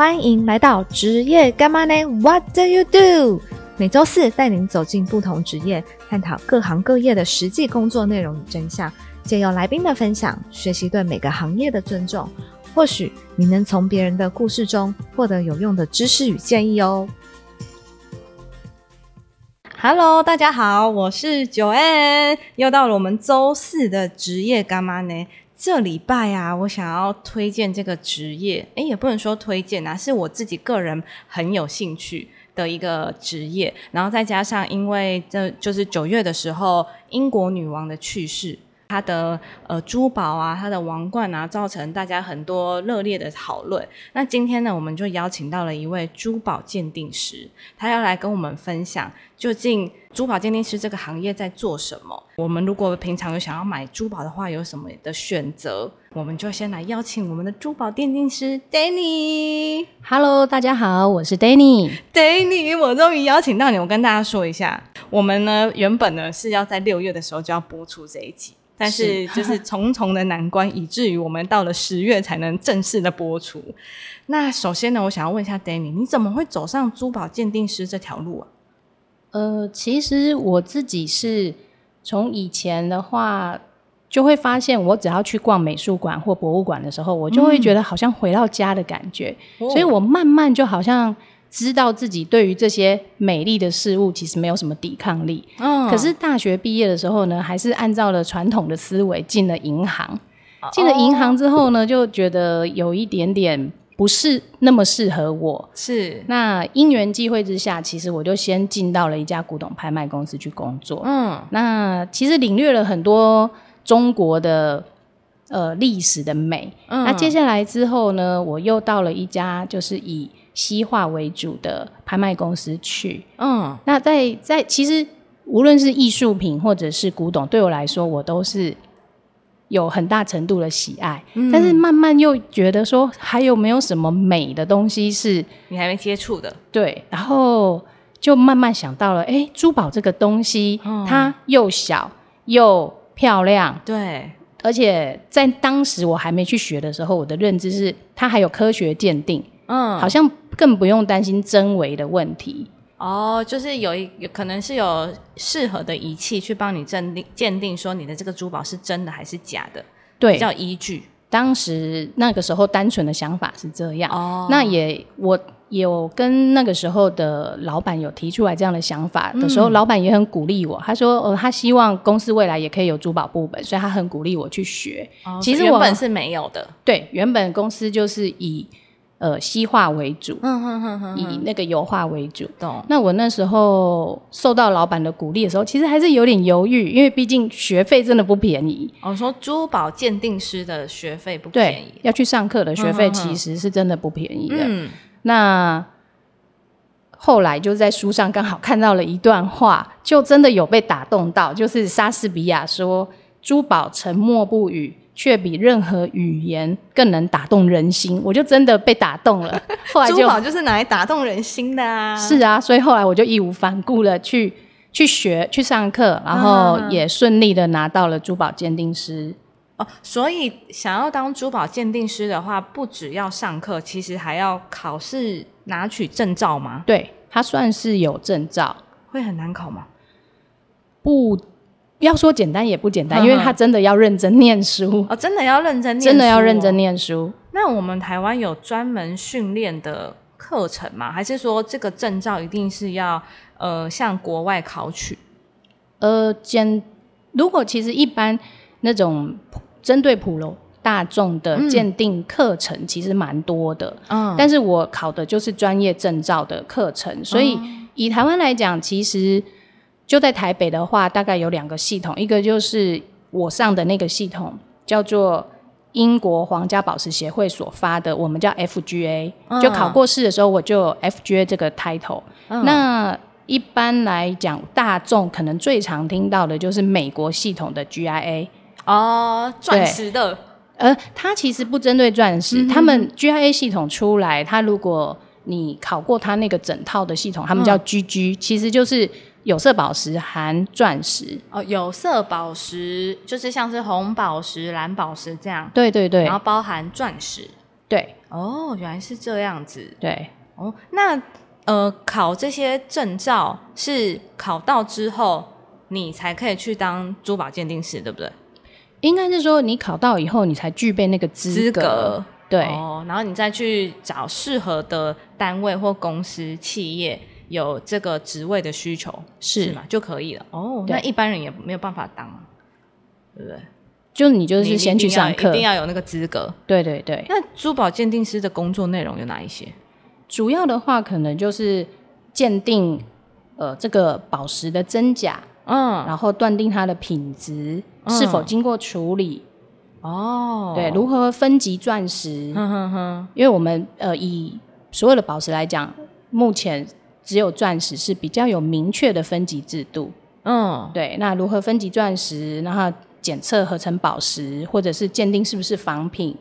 欢迎来到职业干嘛呢？What do you do？每周四带您走进不同职业，探讨各行各业的实际工作内容与真相，借由来宾的分享，学习对每个行业的尊重。或许你能从别人的故事中获得有用的知识与建议哦。Hello，大家好，我是九 N，又到了我们周四的职业干嘛呢？这礼拜啊，我想要推荐这个职业，诶，也不能说推荐啊，是我自己个人很有兴趣的一个职业。然后再加上，因为这就是九月的时候，英国女王的去世。它的呃珠宝啊，他的王冠啊，造成大家很多热烈的讨论。那今天呢，我们就邀请到了一位珠宝鉴定师，他要来跟我们分享究竟珠宝鉴定师这个行业在做什么。我们如果平常有想要买珠宝的话，有什么的选择？我们就先来邀请我们的珠宝鉴定师 Danny。Hello，大家好，我是 Danny。Danny，我终于邀请到你。我跟大家说一下，我们呢原本呢是要在六月的时候就要播出这一集。但是就是重重的难关，以至于我们到了十月才能正式的播出。那首先呢，我想要问一下 Danny，你怎么会走上珠宝鉴定师这条路啊？呃，其实我自己是从以前的话，就会发现我只要去逛美术馆或博物馆的时候，我就会觉得好像回到家的感觉，所以我慢慢就好像。知道自己对于这些美丽的事物其实没有什么抵抗力。嗯，可是大学毕业的时候呢，还是按照了传统的思维进了银行。进了银行之后呢，就觉得有一点点不是那么适合我。是，那因缘际会之下，其实我就先进到了一家古董拍卖公司去工作。嗯，那其实领略了很多中国的呃历史的美。嗯，那接下来之后呢，我又到了一家就是以西化为主的拍卖公司去，嗯，那在在其实无论是艺术品或者是古董，对我来说我都是有很大程度的喜爱，但是慢慢又觉得说还有没有什么美的东西是你还没接触的，对，然后就慢慢想到了，哎，珠宝这个东西，它又小又漂亮，对，而且在当时我还没去学的时候，我的认知是它还有科学鉴定，嗯，好像。更不用担心真伪的问题哦，就是有一有可能是有适合的仪器去帮你鉴定鉴定，说你的这个珠宝是真的还是假的，对，叫依据。当时那个时候单纯的想法是这样，哦，那也我有跟那个时候的老板有提出来这样的想法的时候，老板也很鼓励我，他说，呃，他希望公司未来也可以有珠宝部门，所以他很鼓励我去学。其实原本是没有的，对，原本公司就是以。呃，西画为主，嗯哼哼哼以那个油画为主。懂。那我那时候受到老板的鼓励的时候，其实还是有点犹豫，因为毕竟学费真的不便宜。我说珠宝鉴定师的学费不便宜，要去上课的学费其实是真的不便宜的。嗯。那后来就在书上刚好看到了一段话，就真的有被打动到，就是莎士比亚说：“珠宝沉默不语。”却比任何语言更能打动人心，我就真的被打动了。后来珠宝就是拿来打动人心的啊！是啊，所以后来我就义无反顾的去去学、去上课，然后也顺利的拿到了珠宝鉴定师。哦，所以想要当珠宝鉴定师的话，不只要上课，其实还要考试拿取证照吗？对，它算是有证照，会很难考吗？不。要说简单也不简单，因为他真的要认真念书哦，真的要认真，真的要认真念书。那我们台湾有专门训练的课程吗？还是说这个证照一定是要呃向国外考取？呃，简如果其实一般那种针对普罗大众的鉴定课程其实蛮多的，嗯，但是我考的就是专业证照的课程，所以以台湾来讲，其实。就在台北的话，大概有两个系统，一个就是我上的那个系统，叫做英国皇家宝石协会所发的，我们叫 FGA。就考过试的时候，我就有 FGA 这个 title。那一般来讲，大众可能最常听到的就是美国系统的 GIA。哦，钻石的。呃，它其实不针对钻石，他们 GIA 系统出来，它如果你考过它那个整套的系统，他们叫 GG，其实就是。有色宝石含钻石。哦，有色宝石就是像是红宝石、蓝宝石这样，对对对，然后包含钻石，对，哦，原来是这样子。对，哦，那呃，考这些证照是考到之后，你才可以去当珠宝鉴定师，对不对？应该是说你考到以后，你才具备那个资格。对，哦，然后你再去找适合的单位或公司、企业有这个职位的需求，是嘛就可以了。哦，那一般人也没有办法当，对不对？就你就是先去上课，一定要有那个资格。对对对。那珠宝鉴定师的工作内容有哪一些？主要的话，可能就是鉴定呃这个宝石的真假，嗯，然后断定它的品质是否经过处理。哦，对，如何分级钻石？哼哼哼，因为我们呃以所有的宝石来讲，目前只有钻石是比较有明确的分级制度。嗯，对，那如何分级钻石？然后检测合成宝石，或者是鉴定是不是仿品？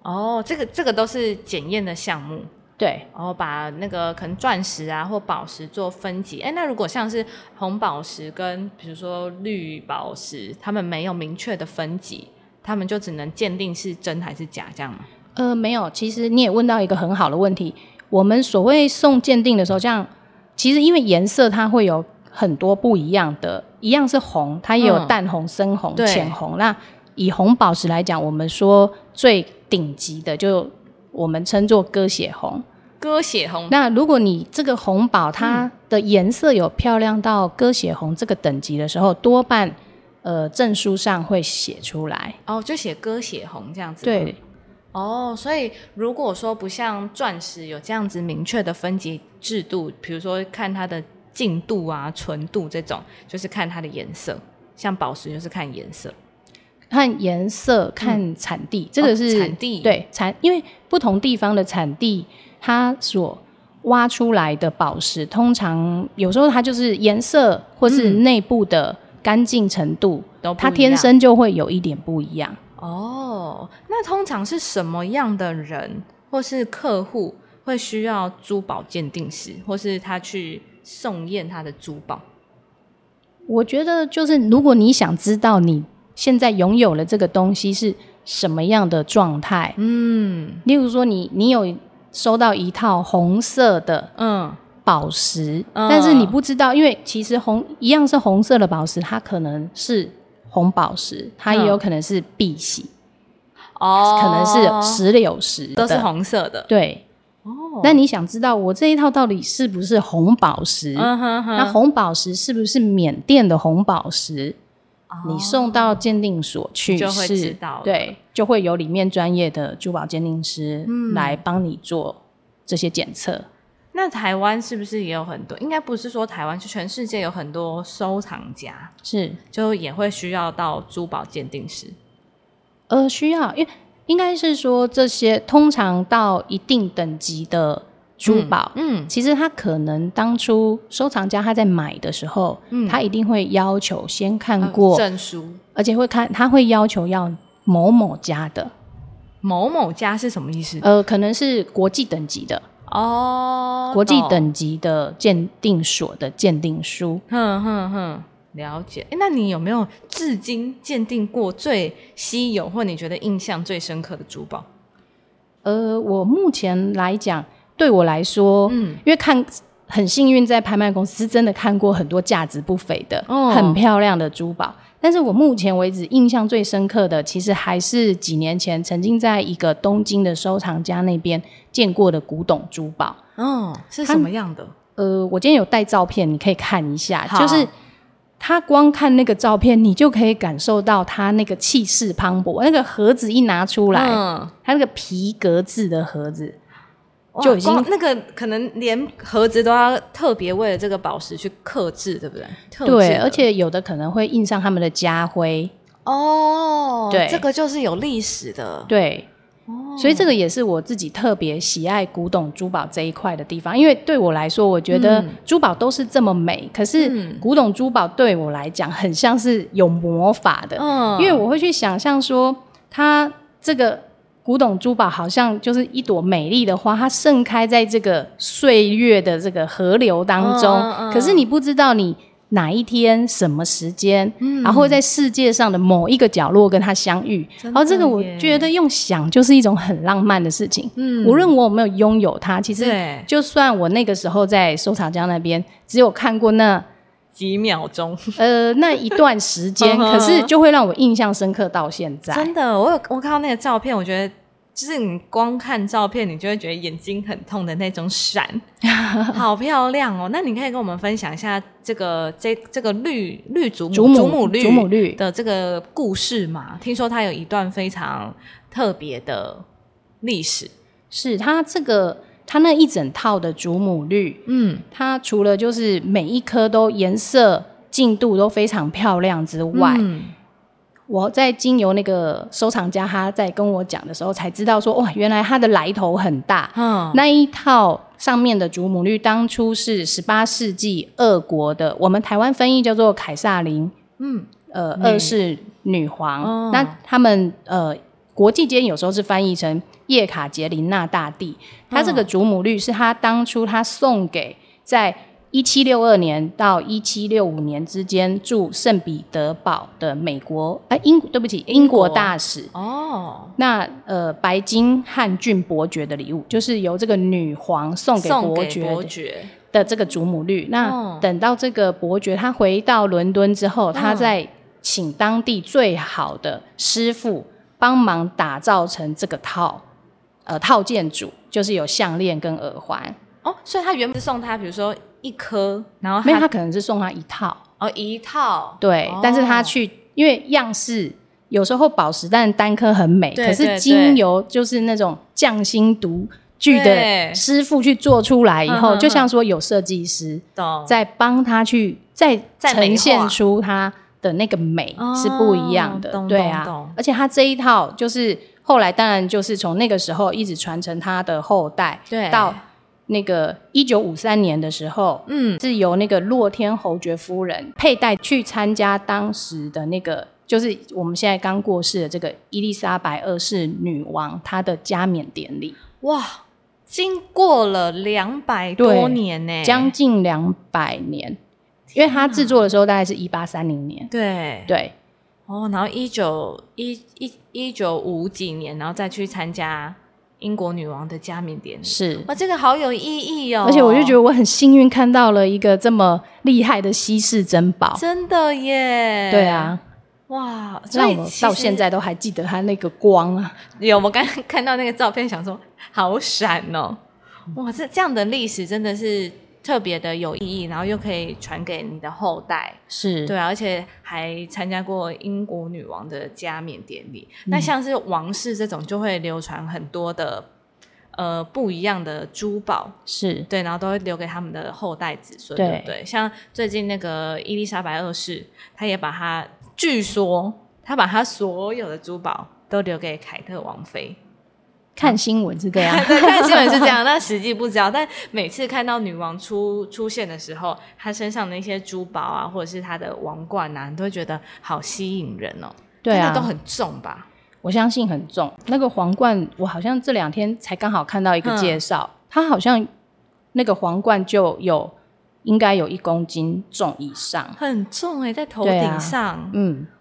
哦，这个这个都是检验的项目。对，然后把那个可能钻石啊或宝石做分级。哎，那如果像是红宝石跟比如说绿宝石，他们没有明确的分级。他们就只能鉴定是真还是假，这样吗？呃，没有。其实你也问到一个很好的问题。我们所谓送鉴定的时候，这样其实因为颜色它会有很多不一样的，一样是红，它也有淡红、深红、浅红。那以红宝石来讲，我们说最顶级的就我们称作鸽血红。鸽血红。那如果你这个红宝它的颜色有漂亮到鸽血红这个等级的时候，多半。呃，证书上会写出来哦，就写鸽血红这样子。对，哦，所以如果说不像钻石有这样子明确的分级制度，比如说看它的净度啊、纯度这种，就是看它的颜色。像宝石就是看颜色，看颜色、看产地，这个是产地对产，因为不同地方的产地，它所挖出来的宝石，通常有时候它就是颜色或是内部的。干净程度，它天生就会有一点不一样哦。那通常是什么样的人或是客户会需要珠宝鉴定师，或是他去送验他的珠宝？我觉得就是，如果你想知道你现在拥有了这个东西是什么样的状态，嗯，例如说你你有收到一套红色的，嗯。宝石，但是你不知道，因为其实红一样是红色的宝石，它可能是红宝石，它也有可能是碧玺，哦，可能是石榴石，都是红色的。对，哦，那你想知道我这一套到底是不是红宝石？那红宝石是不是缅甸的红宝石？你送到鉴定所去就会知道，对，就会有里面专业的珠宝鉴定师来帮你做这些检测。那台湾是不是也有很多？应该不是说台湾，是全世界有很多收藏家，是就也会需要到珠宝鉴定师。呃，需要，因为应该是说这些通常到一定等级的珠宝，嗯，其实他可能当初收藏家他在买的时候，嗯，他一定会要求先看过证书，而且会看，他会要求要某某家的某某家是什么意思？呃，可能是国际等级的。哦，国际等级的鉴定所的鉴定书，哼哼哼，了解。哎，那你有没有至今鉴定过最稀有或你觉得印象最深刻的珠宝？呃，我目前来讲，对我来说，嗯，因为看很幸运，在拍卖公司真的看过很多价值不菲的、很漂亮的珠宝。但是我目前为止印象最深刻的，其实还是几年前曾经在一个东京的收藏家那边见过的古董珠宝。哦，是什么样的？呃，我今天有带照片，你可以看一下。就是他光看那个照片，你就可以感受到他那个气势磅礴。那个盒子一拿出来，嗯他那个皮革制的盒子。就已经那个可能连盒子都要特别为了这个宝石去刻制，对不对？对，而且有的可能会印上他们的家徽哦。对，这个就是有历史的。对，哦，所以这个也是我自己特别喜爱古董珠宝这一块的地方。因为对我来说，我觉得珠宝都是这么美，可是古董珠宝对我来讲很像是有魔法的。嗯，因为我会去想象说，它这个。古董珠宝好像就是一朵美丽的花，它盛开在这个岁月的这个河流当中。可是你不知道，你哪一天、什么时间，嗯然后在世界上的某一个角落跟它相遇。然后这个我觉得用想就是一种很浪漫的事情。嗯，无论我有没有拥有它，其实就算我那个时候在收藏家那边只有看过那几秒钟，呃，那一段时间，可是就会让我印象深刻到现在。真的，我有我看到那个照片，我觉得。就是你光看照片，你就会觉得眼睛很痛的那种闪，好漂亮哦！那你可以跟我们分享一下这个这这个绿绿祖母祖母绿祖母绿的这个故事吗？听说它有一段非常特别的历史，是它这个它那一整套的祖母绿，嗯，它除了就是每一颗都颜色进度都非常漂亮之外。我在经由那个收藏家他在跟我讲的时候，才知道说哇，原来它的来头很大。嗯，那一套上面的祖母绿当初是十八世纪俄国的，我们台湾翻译叫做凯撒琳。嗯，呃，二世女皇。那他们呃，国际间有时候是翻译成叶卡捷琳娜大帝。他这个祖母绿是他当初他送给在。一七六二年到一七六五年之间驻圣彼得堡的美国，哎，英对不起，英国大使哦。那呃，白金汉郡伯爵的礼物，就是由这个女皇送给伯爵的这个祖母绿。那等到这个伯爵他回到伦敦之后，他再请当地最好的师傅帮忙打造成这个套呃套件组，就是有项链跟耳环。哦，所以他原本是送他，比如说。一颗，然后没有，他可能是送他一套。哦，一套。对，但是他去，因为样式有时候宝石，但单颗很美，可是精油就是那种匠心独具的师傅去做出来以后，就像说有设计师在帮他去再呈现出他的那个美是不一样的，对啊，而且他这一套就是后来当然就是从那个时候一直传承他的后代，对。到。那个一九五三年的时候，嗯，是由那个洛天侯爵夫人佩戴去参加当时的那个，就是我们现在刚过世的这个伊丽莎白二世女王她的加冕典礼。哇，经过了两百多年呢，将近两百年，因为他制作的时候大概是一八三零年。对对，哦，然后一九一一一九五几年，然后再去参加。英国女王的加冕典礼是哇，这个好有意义哦！而且我就觉得我很幸运看到了一个这么厉害的稀世珍宝，真的耶！对啊，哇，让我到现在都还记得它那个光啊！有，我刚看到那个照片，想说好闪哦！哇，这这样的历史真的是。特别的有意义，然后又可以传给你的后代，是对，而且还参加过英国女王的加冕典礼。那像是王室这种，就会流传很多的呃不一样的珠宝，是对，然后都会留给他们的后代子孙，对不对？像最近那个伊丽莎白二世，他也把他，据说他把他所有的珠宝都留给凯特王妃。看新闻是这样，对，看新闻是这样，但实际不知道。但每次看到女王出出现的时候，她身上的一些珠宝啊，或者是她的王冠啊，你都会觉得好吸引人哦。对啊，都很重吧？我相信很重。那个皇冠，我好像这两天才刚好看到一个介绍，它好像那个皇冠就有应该有一公斤重以上，很重哎，在头顶上，嗯，哇。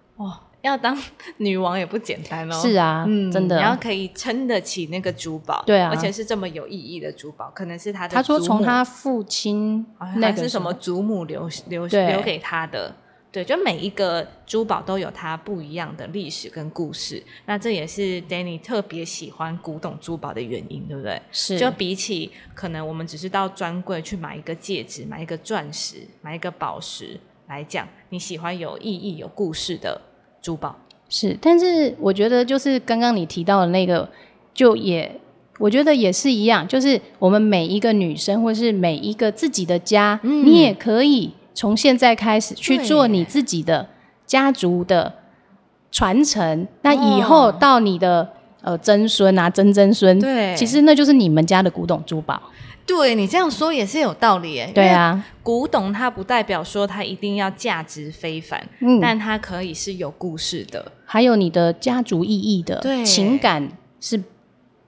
要当 女王也不简单哦。是啊，嗯，真的，你要可以撑得起那个珠宝，对啊，而且是这么有意义的珠宝，可能是他的。他说从他父亲那个是什么祖母留留留给他的，对，就每一个珠宝都有它不一样的历史跟故事。那这也是 Danny 特别喜欢古董珠宝的原因，对不对？是，就比起可能我们只是到专柜去买一个戒指、买一个钻石、买一个宝石来讲，你喜欢有意义、有故事的。珠宝。是，但是我觉得就是刚刚你提到的那个，就也我觉得也是一样，就是我们每一个女生或是每一个自己的家，你也可以从现在开始去做你自己的家族的传承。那以后到你的呃曾孙啊、曾曾孙，对，其实那就是你们家的古董珠宝。对你这样说也是有道理诶。对啊，古董它不代表说它一定要价值非凡，嗯，但它可以是有故事的，还有你的家族意义的情感是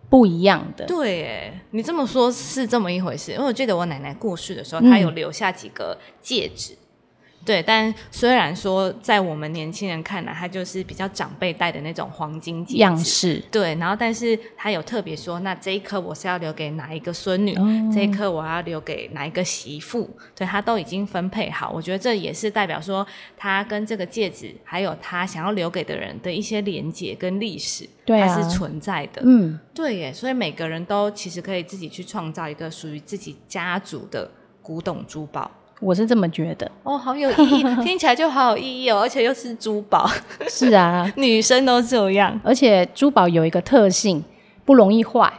不一样的。对，哎，你这么说是这么一回事。因为我记得我奶奶过世的时候，她有留下几个戒指，对，但虽然说在我们年轻人看来，它就是比较长辈戴的那种黄金戒样式，对。然后，但是他有特别说，那这一颗我是要留给哪一个孙女，这一颗我要留给哪一个媳妇，对他都已经分配好。我觉得这也是代表说，他跟这个戒指还有他想要留给的人的一些连结跟历史，对它是存在的。嗯，对耶。所以每个人都其实可以自己去创造一个属于自己家族的古董珠宝。我是这么觉得哦，好有意义，听起来就好有意义哦，而且又是珠宝。是啊，女生都这样，而且珠宝有一个特性，不容易坏。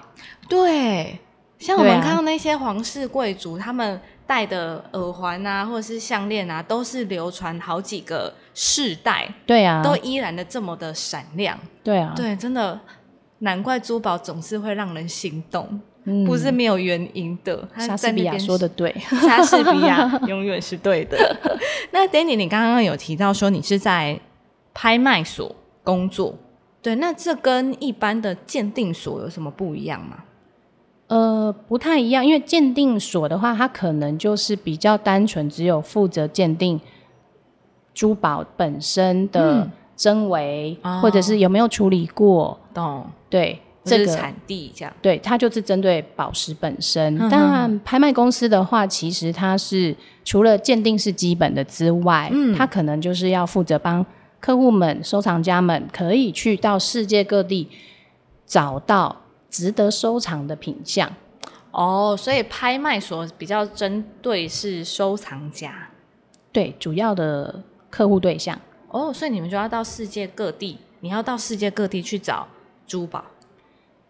对，像我们看到那些皇室贵族，他们戴的耳环啊，或者是项链啊，都是流传好几个世代，对啊，都依然的这么的闪亮。对啊，对，真的难怪珠宝总是会让人心动。不是没有原因的。莎士比亚说的对，莎士比亚 永远是对的。那 Danny，你刚刚有提到说你是在拍卖所工作，对，那这跟一般的鉴定所有什么不一样吗？呃，不太一样，因为鉴定所的话，它可能就是比较单纯，只有负责鉴定珠宝本身的真伪，或者是有没有处理过。懂，对。这个产地这样，对，它就是针对宝石本身。当然，拍卖公司的话，其实它是除了鉴定是基本的之外，嗯，它可能就是要负责帮客户们、收藏家们可以去到世界各地找到值得收藏的品相。哦，所以拍卖所比较针对是收藏家，对，主要的客户对象。哦，所以你们就要到世界各地，你要到世界各地去找珠宝。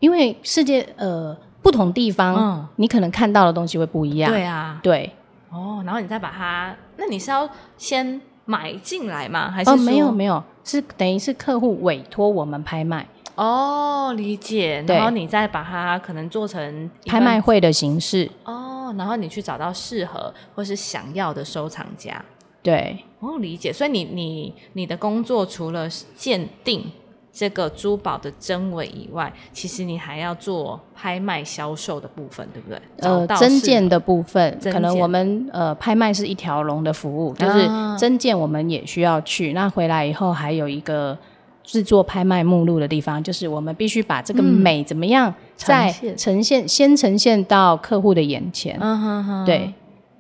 因为世界呃不同地方，你可能看到的东西会不一样。对啊，对。哦，然后你再把它，那你是要先买进来吗？还是哦没有没有，是等于是客户委托我们拍卖。哦，理解。然后你再把它可能做成拍卖会的形式。哦，然后你去找到适合或是想要的收藏家。对。哦，理解。所以你你你的工作除了鉴定。这个珠宝的真伪以外，其实你还要做拍卖销售的部分，对不对？呃，真件的部分，可能我们呃拍卖是一条龙的服务，就是真件我们也需要去。那回来以后还有一个制作拍卖目录的地方，就是我们必须把这个美怎么样在呈现，先呈现到客户的眼前。嗯哼哼，对，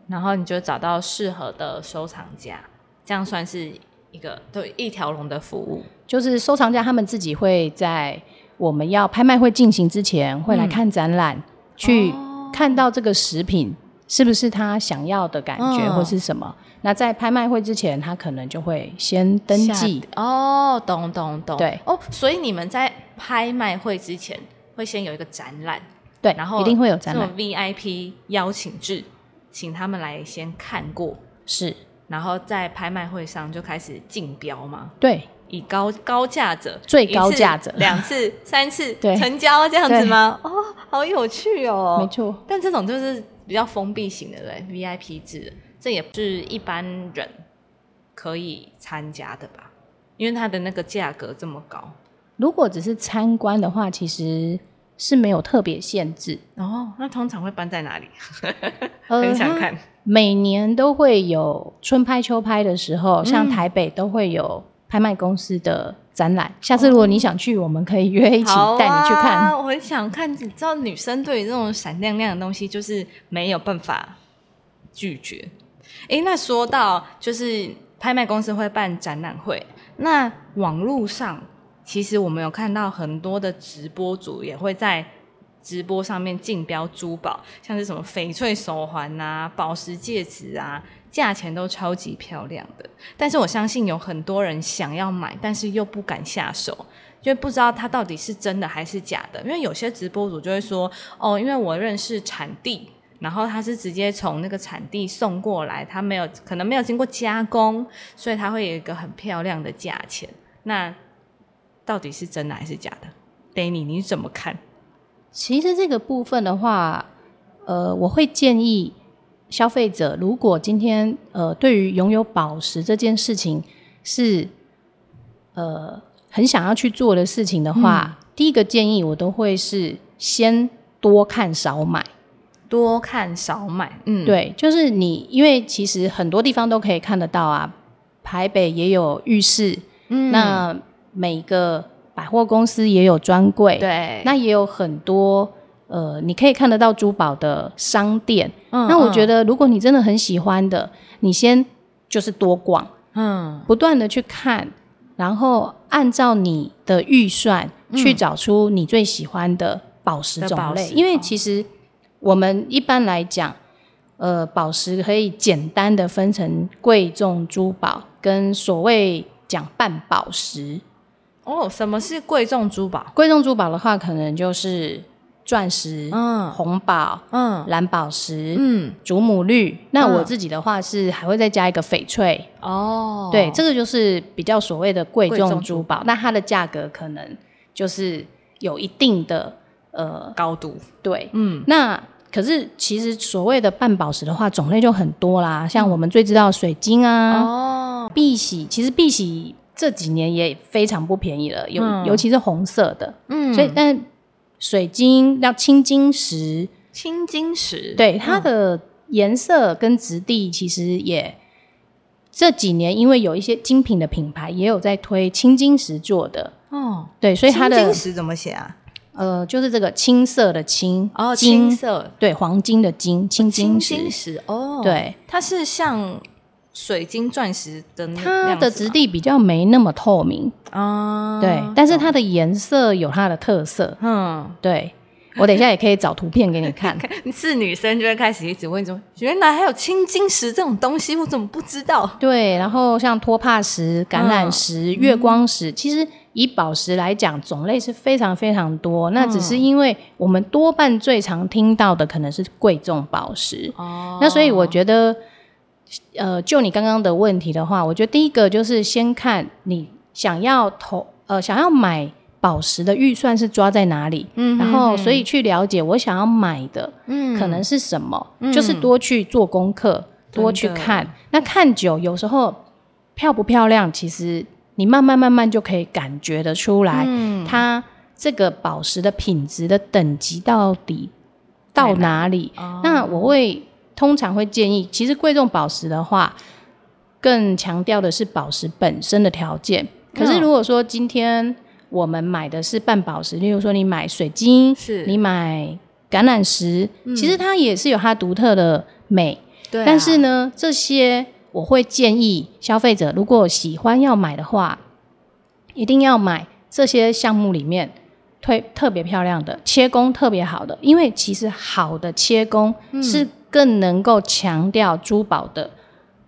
然后你就找到适合的收藏家，这样算是。一个对一条龙的服务，就是收藏家他们自己会在我们要拍卖会进行之前，会来看展览，去看到这个食品是不是他想要的感觉或是什么。那在拍卖会之前，他可能就会先登记。哦，懂懂懂。对哦，所以你们在拍卖会之前会先有一个展览，对，然后一定会有展览 VIP 邀请制，请他们来先看过是。然后在拍卖会上就开始竞标嘛，对，以高高价者最高价者两次三次 成交这样子吗？哦，好有趣哦，没错。但这种就是比较封闭型的，对，VIP 制，这也不是一般人可以参加的吧？因为它的那个价格这么高。如果只是参观的话，其实是没有特别限制。哦，那通常会搬在哪里？很想看。每年都会有春拍秋拍的时候，像台北都会有拍卖公司的展览。下次如果你想去，我们可以约一起带你去看。我很想看，你知道女生对于这种闪亮亮的东西就是没有办法拒绝。哎，那说到就是拍卖公司会办展览会，那网络上其实我们有看到很多的直播主也会在。直播上面竞标珠宝，像是什么翡翠手环啊、宝石戒指啊，价钱都超级漂亮的。但是我相信有很多人想要买，但是又不敢下手，就不知道它到底是真的还是假的。因为有些直播主就会说：“哦，因为我认识产地，然后他是直接从那个产地送过来，他没有可能没有经过加工，所以他会有一个很漂亮的价钱。”那到底是真的还是假的？Danny，你怎么看？其实这个部分的话，呃，我会建议消费者，如果今天呃对于拥有宝石这件事情是呃很想要去做的事情的话，第一个建议我都会是先多看少买。多看少买。嗯，对，就是你，因为其实很多地方都可以看得到啊，台北也有浴室，嗯，那每个百货公司也有专柜，对，那也有很多呃，你可以看得到珠宝的商店。嗯，那我觉得，如果你真的很喜欢的，你先就是多逛，嗯，不断的去看。然后按照你的预算去找出你最喜欢的宝石种类，因为其实我们一般来讲，呃，宝石可以简单的分成贵重珠宝跟所谓讲半宝石。哦，什么是贵重珠宝？贵重珠宝的话，可能就是。钻石、嗯，红宝、嗯，蓝宝石、嗯，祖母绿。那我自己的话是还会再加一个翡翠哦。对，这个就是比较所谓的贵重珠宝，那它的价格可能就是有一定的呃高度。对，嗯。那可是其实所谓的半宝石的话，种类就很多啦，像我们最知道水晶啊，哦，碧玺，其实碧玺这几年也非常不便宜了，尤尤其是红色的，嗯，所以但。水晶要青金石，青金石。对它的颜色跟质地，其实也这几年因为有一些精品的品牌也有在推青金石做的。哦，对，所以它的青金石怎么写啊？呃，就是这个青色的青哦，青色。对黄金的金青金石哦，对，它是像。水晶钻石的它的质地比较没那么透明啊，对，但是它的颜色有它的特色，嗯，对，我等一下也可以找图片给你 看。是女生就会开始一直问说，原来还有青金石这种东西，我怎么不知道？对，然后像托帕石、橄榄石、月光石，其实以宝石来讲，种类是非常非常多。那只是因为我们多半最常听到的可能是贵重宝石，哦，那所以我觉得。呃，就你刚刚的问题的话，我觉得第一个就是先看你想要投呃想要买宝石的预算是抓在哪里，嗯，然后所以去了解我想要买的，嗯，可能是什么，就是多去做功课，多去看。那看久，有时候漂不漂亮，其实你慢慢慢慢就可以感觉得出来，它这个宝石的品质的等级到底到哪里。那我会。通常会建议，其实贵重宝石的话，更强调的是宝石本身的条件。可是如果说今天我们买的是半宝石，例如说你买水晶，是你买橄榄石，其实它也是有它独特的美。对。但是呢，这些我会建议消费者，如果喜欢要买的话，一定要买这些项目里面推特别漂亮的、切工特别好的，因为其实好的切工是。更能够强调珠宝的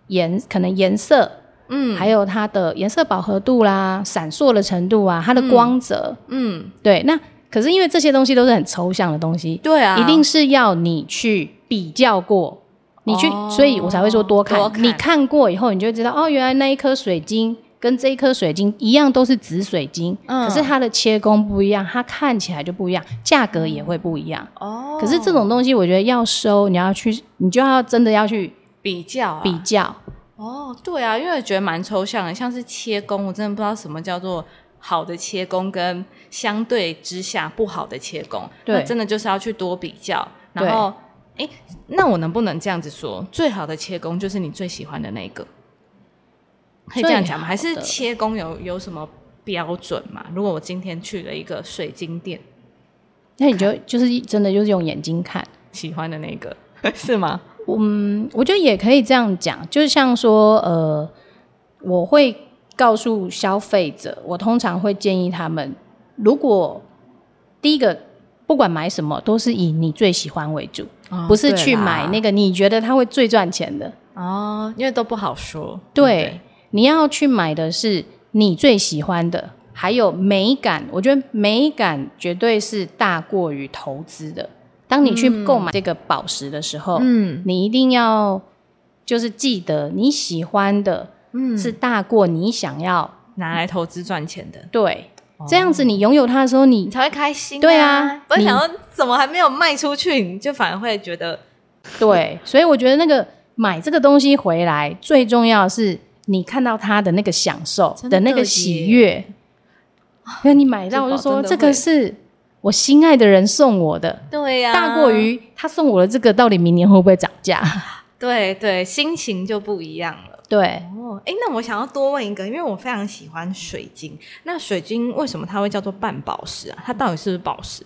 颜，可能颜色，嗯，还有它的颜色饱和度啦、闪烁的程度啊，它的光泽，嗯，对。那可是因为这些东西都是很抽象的东西，对啊，一定是要你去比较过，你去，所以我才会说多看。你看过以后，你就知道哦，原来那一颗水晶。跟这一颗水晶一样，都是紫水晶，可是它的切工不一样，它看起来就不一样，价格也会不一样。哦，可是这种东西，我觉得要收，你要去，你就要真的要去比较比较。哦，对啊，因为我觉得蛮抽象的，像是切工，我真的不知道什么叫做好的切工，跟相对之下不好的切工。对，真的就是要去多比较。然后，哎，那我能不能这样子说，最好的切工就是你最喜欢的那个？可以这样讲吗？还是切工有有什么标准嘛？如果我今天去了一个水晶店，那你就就是真的就是用眼睛看喜欢的那个 是吗？嗯，我觉得也可以这样讲，就是像说呃，我会告诉消费者，我通常会建议他们，如果第一个不管买什么，都是以你最喜欢为主，不是去买那个你觉得它会最赚钱的哦，因为都不好说，对。你要去买的是你最喜欢的，还有美感。我觉得美感绝对是大过于投资的。当你去购买这个宝石的时候，嗯，你一定要就是记得你喜欢的，嗯，是大过你想要拿来投资赚钱的。对，这样子你拥有它的时候，你才会开心。对啊，不想要怎么还没有卖出去，你就反而会觉得对。所以我觉得那个买这个东西回来，最重要是。你看到他的那个享受的那个喜悦，那你买到我就说这个是我心爱的人送我的，对呀，大过于他送我的这个，到底明年会不会涨价？对对，心情就不一样了。对哦，哎，那我想要多问一个，因为我非常喜欢水晶。那水晶为什么它会叫做半宝石啊？它到底是不是宝石？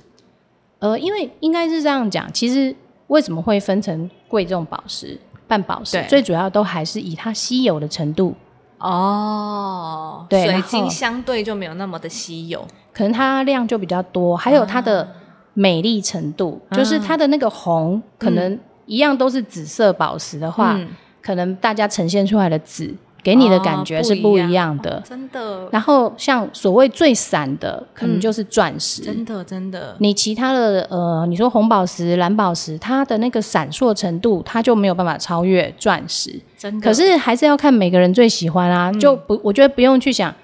呃，因为应该是这样讲，其实为什么会分成贵重宝石、半宝石？最主要都还是以它稀有的程度。哦，对，水晶相对就没有那么的稀有，可能它量就比较多，还有它的美丽程度，就是它的那个红，可能一样都是紫色宝石的话，可能大家呈现出来的紫。给你的感觉是不一样的，真的。然后像所谓最闪的，可能就是钻石，真的真的。你其他的呃，你说红宝石、蓝宝石，它的那个闪烁程度，它就没有办法超越钻石。真的。可是还是要看每个人最喜欢啊，就不，我觉得不用去想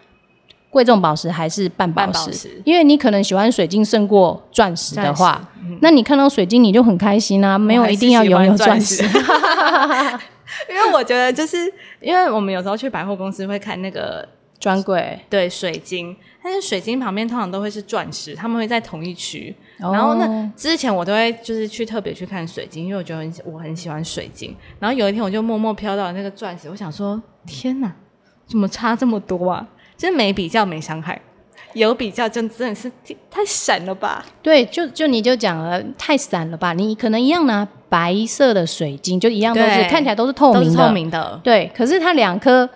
贵重宝石还是半宝石，因为你可能喜欢水晶胜过钻石的话，那你看到水晶你就很开心啊，没有一定要拥有钻石。因为我觉得，就是 因为我们有时候去百货公司会看那个专柜，对水晶，但是水晶旁边通常都会是钻石，他们会在同一区。然后那之前我都会就是去特别去看水晶，因为我觉得很我很喜欢水晶。然后有一天我就默默飘到那个钻石，我想说天哪，怎么差这么多啊？就是没比较没伤害。有比较，真真的是太闪了吧？对，就就你就讲了，太闪了吧？你可能一样拿白色的水晶，就一样都是看起来都是透明的，透明的。对，可是它两颗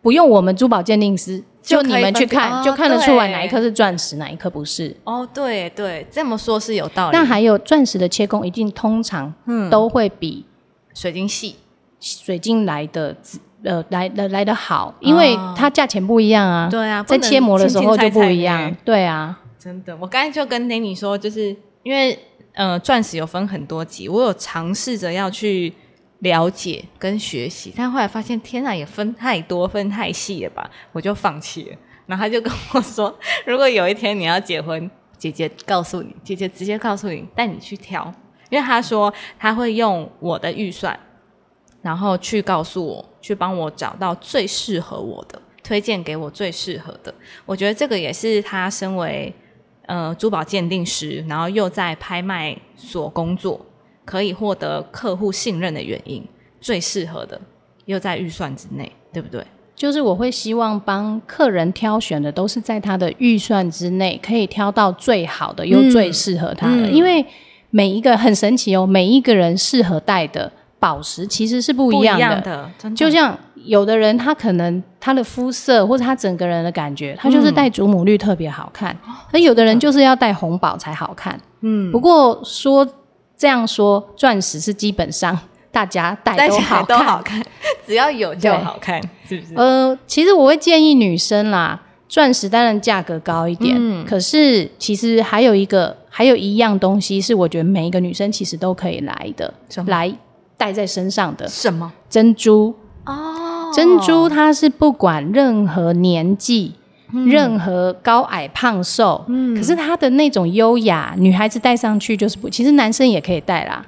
不用我们珠宝鉴定师，就你们去看，就看得出来哪一颗是钻石，哪一颗不是。哦，对对，这么说是有道理。那还有钻石的切工，一定通常都会比水晶细，水晶来的呃，来来来的好，因为它价钱不一样啊。对啊，在切磨的时候就不一样。对啊，真的。我刚才就跟 Nanny 说，就是因为呃，钻石有分很多级，我有尝试着要去了解跟学习，但后来发现天啊，也分太多，分太细了吧，我就放弃了。然后他就跟我说，如果有一天你要结婚，姐姐告诉你，姐姐直接告诉你，带你去挑，因为他说他会用我的预算。然后去告诉我，去帮我找到最适合我的，推荐给我最适合的。我觉得这个也是他身为呃珠宝鉴定师，然后又在拍卖所工作，可以获得客户信任的原因。最适合的又在预算之内，对不对？就是我会希望帮客人挑选的都是在他的预算之内，可以挑到最好的又最适合他的。因为每一个很神奇哦，每一个人适合戴的。宝石其实是不一样的，就像有的人他可能他的肤色或者他整个人的感觉，他就是戴祖母绿特别好看，而有的人就是要戴红宝才好看。嗯，不过说这样说，钻石是基本上大家戴都好都好看，只要有就好看，是不是？呃，其实我会建议女生啦，钻石当然价格高一点，嗯可是其实还有一个还有一样东西是我觉得每一个女生其实都可以来的，来。戴在身上的什么珍珠哦？珍珠它是不管任何年纪、任何高矮胖瘦，嗯，可是它的那种优雅，女孩子戴上去就是不，其实男生也可以戴啦。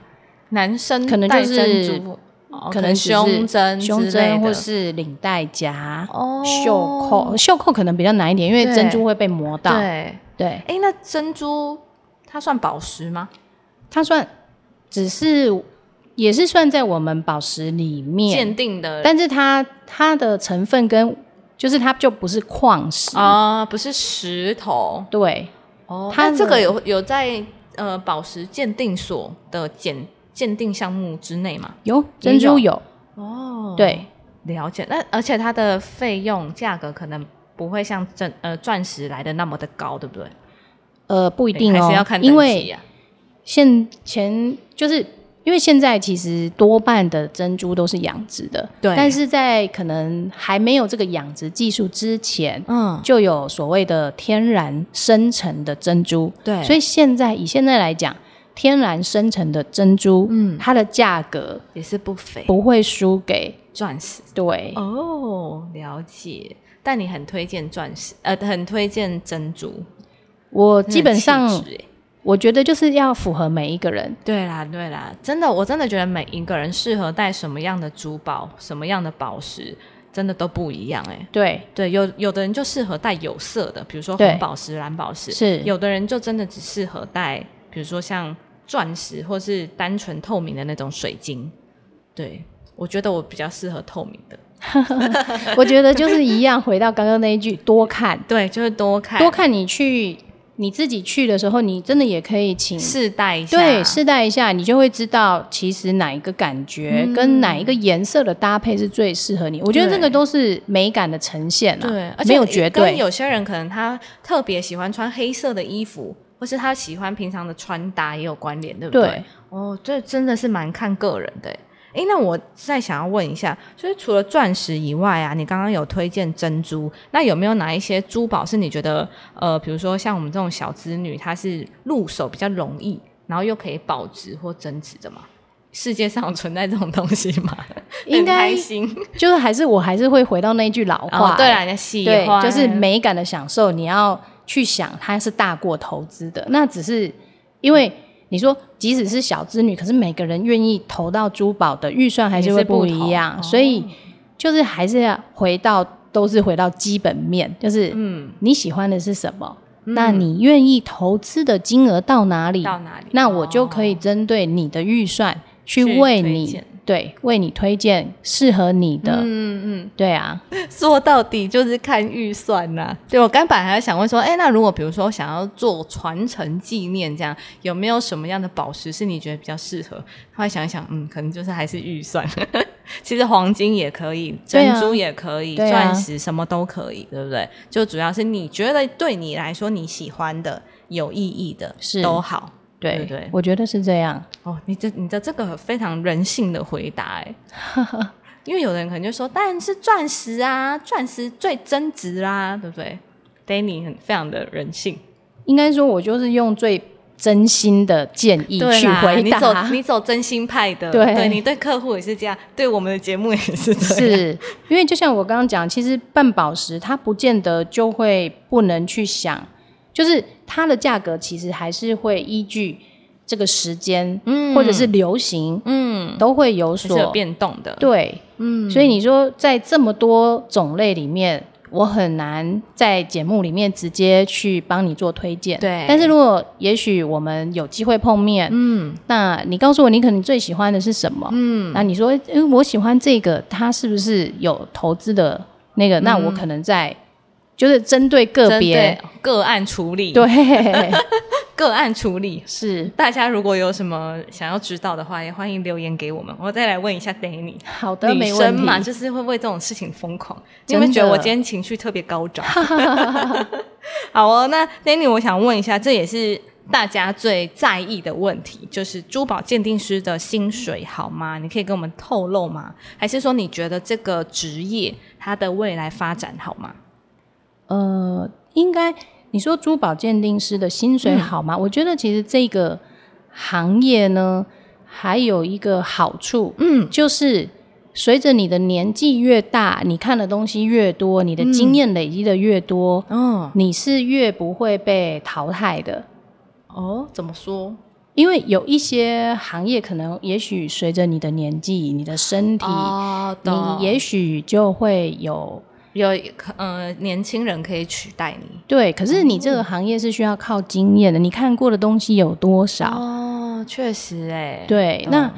男生可能就是可能胸针、胸针或是领带夹、袖扣，袖扣可能比较难一点，因为珍珠会被磨到。对对，哎，那珍珠它算宝石吗？它算，只是。也是算在我们宝石里面鉴定的，但是它它的成分跟就是它就不是矿石啊，不是石头，对，哦，它这个有有在呃宝石鉴定所的鉴鉴定项目之内吗？有珍珠有哦，对，了解。那而且它的费用价格可能不会像真呃钻石来的那么的高，对不对？呃，不一定哦，因为现前就是。因为现在其实多半的珍珠都是养殖的，对。但是在可能还没有这个养殖技术之前，嗯，就有所谓的天然生成的珍珠，对。所以现在以现在来讲，天然生成的珍珠，嗯，它的价格也是不菲，不会输给钻石。对，哦，了解。但你很推荐钻石，呃，很推荐珍珠。我基本上。我觉得就是要符合每一个人。对啦，对啦，真的，我真的觉得每一个人适合戴什么样的珠宝、什么样的宝石，真的都不一样哎。对对，有有的人就适合戴有色的，比如说红宝石、蓝宝石；是有的人就真的只适合戴，比如说像钻石或是单纯透明的那种水晶。对我觉得我比较适合透明的。我觉得就是一样，回到刚刚那一句，多看，对，就是多看，多看。你去你自己去的时候，你真的也可以请试戴一下，对，试戴一下，你就会知道其实哪一个感觉跟哪一个颜色的搭配是最适合你。我觉得这个都是美感的呈现啊，对，没有绝对。有些人可能他特别喜欢穿黑色的衣服，或是他喜欢平常的穿搭也有关联，对不对？哦，这真的是蛮看个人的。哎，那我再想要问一下，就是除了钻石以外啊，你刚刚有推荐珍珠，那有没有哪一些珠宝是你觉得，呃，比如说像我们这种小资女，她是入手比较容易，然后又可以保值或增值的吗？世界上存在这种东西吗？应该开心，就是还是我还是会回到那句老话，对啊，喜欢就是美感的享受，你要去想它是大过投资的，那只是因为。你说，即使是小资女，可是每个人愿意投到珠宝的预算还是会不一样，所以就是还是要回到，都是回到基本面，就是嗯，你喜欢的是什么？那你愿意投资的金额到哪里？到哪里？那我就可以针对你的预算去为你。对，为你推荐适合你的。嗯嗯，对啊，说到底就是看预算呐。对我刚本来还想问说，哎，那如果比如说想要做传承纪念，这样有没有什么样的宝石是你觉得比较适合？后来想一想，嗯，可能就是还是预算。其实黄金也可以，珍珠也可以，钻石什么都可以，对不对？就主要是你觉得对你来说你喜欢的、有意义的，是都好。对对，我觉得是这样。哦，你这你的这个非常人性的回答哎，因为有人可能就说，当然是钻石啊，钻石最增值啦，对不对？Danny 很非常的人性，应该说，我就是用最真心的建议去回答。你走你走真心派的，对，你对客户也是这样，对我们的节目也是这样。是因为就像我刚刚讲，其实半宝石它不见得就会不能去想。就是它的价格其实还是会依据这个时间，嗯，或者是流行，嗯，都会有所变动的。对，嗯，所以你说在这么多种类里面，我很难在节目里面直接去帮你做推荐。对，但是如果也许我们有机会碰面，嗯，那你告诉我你可能最喜欢的是什么？嗯，那你说，因为我喜欢这个，它是不是有投资的那个？那我可能在。就是针对个别个案处理，对 个案处理是大家如果有什么想要知道的话，也欢迎留言给我们，我再来问一下 Danny。好的，女生嘛，就是会为这种事情疯狂。你会觉得我今天情绪特别高涨？好哦，那 Danny，我想问一下，这也是大家最在意的问题，就是珠宝鉴定师的薪水好吗？你可以跟我们透露吗？还是说你觉得这个职业它的未来发展好吗？呃，应该你说珠宝鉴定师的薪水好吗？我觉得其实这个行业呢，还有一个好处，嗯，就是随着你的年纪越大，你看的东西越多，你的经验累积的越多，哦，你是越不会被淘汰的。哦，怎么说？因为有一些行业可能，也许随着你的年纪、你的身体，你也许就会有。有可呃，年轻人可以取代你。对，可是你这个行业是需要靠经验的。你看过的东西有多少？哦，确实哎。对，那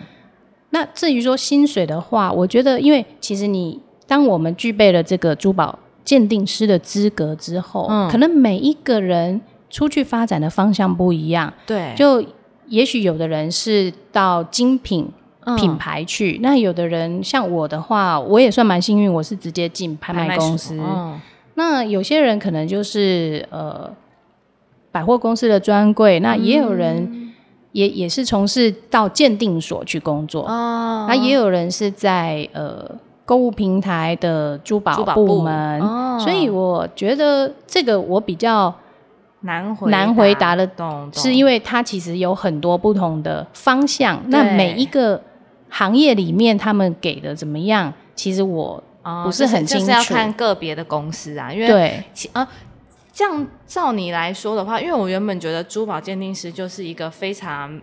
那至于说薪水的话，我觉得，因为其实你当我们具备了这个珠宝鉴定师的资格之后，嗯，可能每一个人出去发展的方向不一样。对，就也许有的人是到精品。品牌去，那有的人像我的话，我也算蛮幸运，我是直接进拍卖公司。那有些人可能就是呃百货公司的专柜，那也有人也也是从事到鉴定所去工作。哦，那也有人是在呃购物平台的珠宝部门。哦，所以我觉得这个我比较难回难回答的，是因为它其实有很多不同的方向。那每一个。行业里面他们给的怎么样？其实我不是很清楚，就是要看个别的公司啊。因为对啊，这样照你来说的话，因为我原本觉得珠宝鉴定师就是一个非常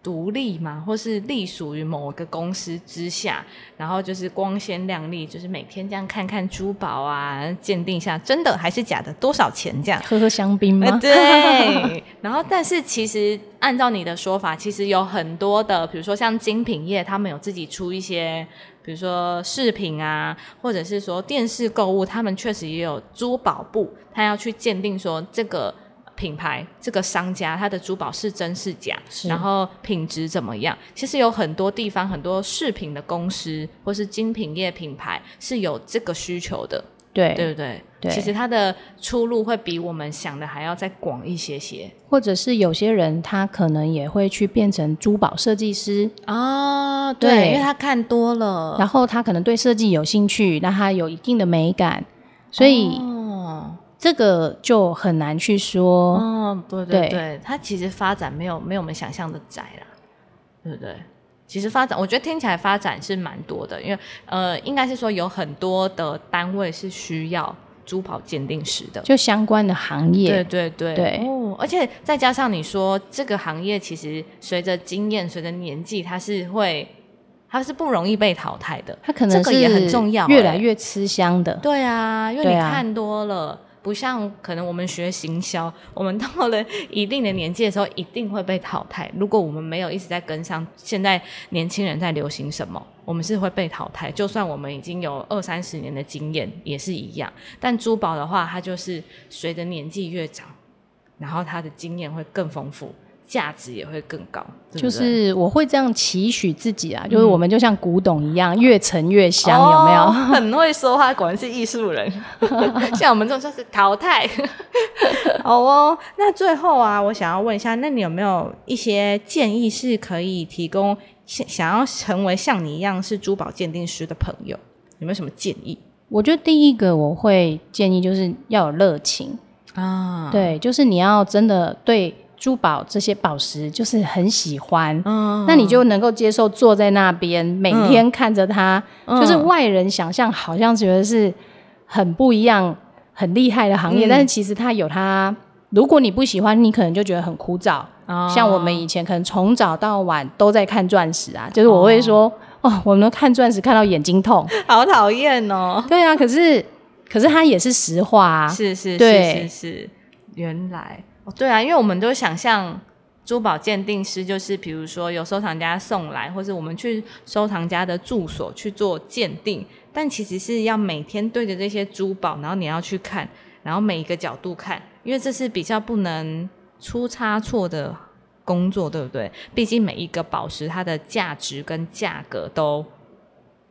独立嘛，或是隶属于某个公司之下，然后就是光鲜亮丽，就是每天这样看看珠宝啊，鉴定一下真的还是假的，多少钱这样，喝喝香槟吗？对。然后，但是其实按照你的说法，其实有很多的，比如说像精品业，他们有自己出一些，比如说饰品啊，或者是说电视购物，他们确实也有珠宝部，他要去鉴定说这个。品牌这个商家他的珠宝是真是假，然后品质怎么样？其实有很多地方很多饰品的公司或是精品业品牌是有这个需求的，对对不对？对，其实它的出路会比我们想的还要再广一些些。或者是有些人他可能也会去变成珠宝设计师啊，对，因为他看多了，然后他可能对设计有兴趣，那他有一定的美感，所以。这个就很难去说。哦，对对对，它其实发展没有没有我们想象的窄啦，对不对？其实发展，我觉得听起来发展是蛮多的，因为呃，应该是说有很多的单位是需要珠宝鉴定师的，就相关的行业。对对对对。哦，而且再加上你说这个行业其实随着经验、随着年纪，它是会它是不容易被淘汰的。它可能这个也很重要，越来越吃香的。对啊，因为你看多了。不像可能我们学行销，我们到了一定的年纪的时候，一定会被淘汰。如果我们没有一直在跟上现在年轻人在流行什么，我们是会被淘汰。就算我们已经有二三十年的经验，也是一样。但珠宝的话，它就是随着年纪越长，然后它的经验会更丰富。价值也会更高，就是我会这样期许自己啊，就是我们就像古董一样，越陈越香，有没有？很会说话，果然是艺术人。像我们这种算是淘汰。好哦，那最后啊，我想要问一下，那你有没有一些建议是可以提供想想要成为像你一样是珠宝鉴定师的朋友？有没有什么建议？我觉得第一个我会建议就是要有热情啊，对，就是你要真的对。珠宝这些宝石就是很喜欢，那你就能够接受坐在那边每天看着它，就是外人想象好像觉得是很不一样、很厉害的行业，但是其实它有它。如果你不喜欢，你可能就觉得很枯燥。像我们以前可能从早到晚都在看钻石啊，就是我会说哦，我们看钻石看到眼睛痛，好讨厌哦。对啊，可是可是它也是实话啊，是是是是是，原来。对啊，因为我们都想象珠宝鉴定师就是，比如说有收藏家送来，或是我们去收藏家的住所去做鉴定，但其实是要每天对着这些珠宝，然后你要去看，然后每一个角度看，因为这是比较不能出差错的工作，对不对？毕竟每一个宝石它的价值跟价格都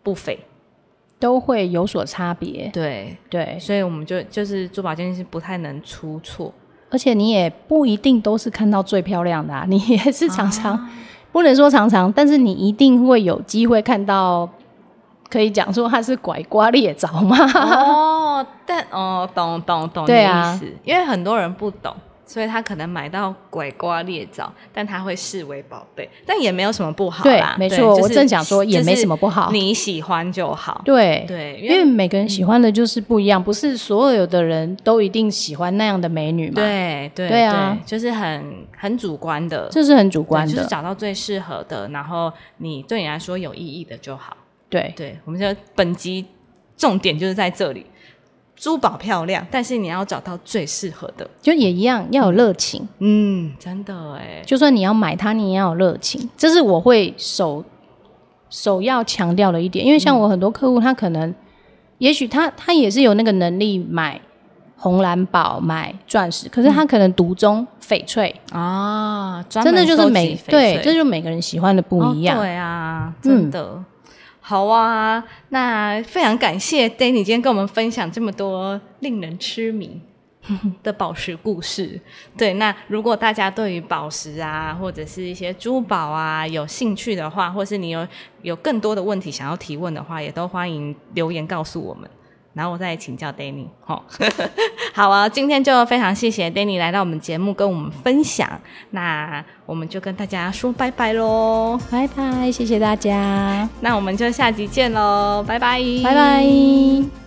不菲，都会有所差别。对对，所以我们就就是珠宝鉴定师不太能出错。而且你也不一定都是看到最漂亮的，啊 你也是常常不能说常常，但是你一定会有机会看到，可以讲说它是拐瓜裂枣吗？哦，但哦，懂懂懂，对啊，因为很多人不懂。所以他可能买到鬼瓜裂枣，但他会视为宝贝，但也没有什么不好啦。没错，我正想说也没什么不好，你喜欢就好。对对，因为每个人喜欢的就是不一样，不是所有的人都一定喜欢那样的美女嘛。对对对啊，就是很很主观的，这是很主观的，就是找到最适合的，然后你对你来说有意义的就好。对对，我们就本集重点就是在这里。珠宝漂亮，但是你要找到最适合的，就也一样要有热情。嗯，真的哎，就算你要买它，你也要有热情，这是我会首首要强调的一点。因为像我很多客户，他可能也许他他也是有那个能力买红蓝宝、买钻石，可是他可能独钟翡翠啊，真的就是每对，这就每个人喜欢的不一样。对啊，真的。好啊，那非常感谢 Danny 今天跟我们分享这么多令人痴迷 的宝石故事。对，那如果大家对于宝石啊，或者是一些珠宝啊有兴趣的话，或是你有有更多的问题想要提问的话，也都欢迎留言告诉我们。然后我再请教 Danny，好，好啊，今天就非常谢谢 Danny 来到我们节目跟我们分享，那我们就跟大家说拜拜喽，拜拜，谢谢大家，那我们就下集见喽，拜拜，拜拜。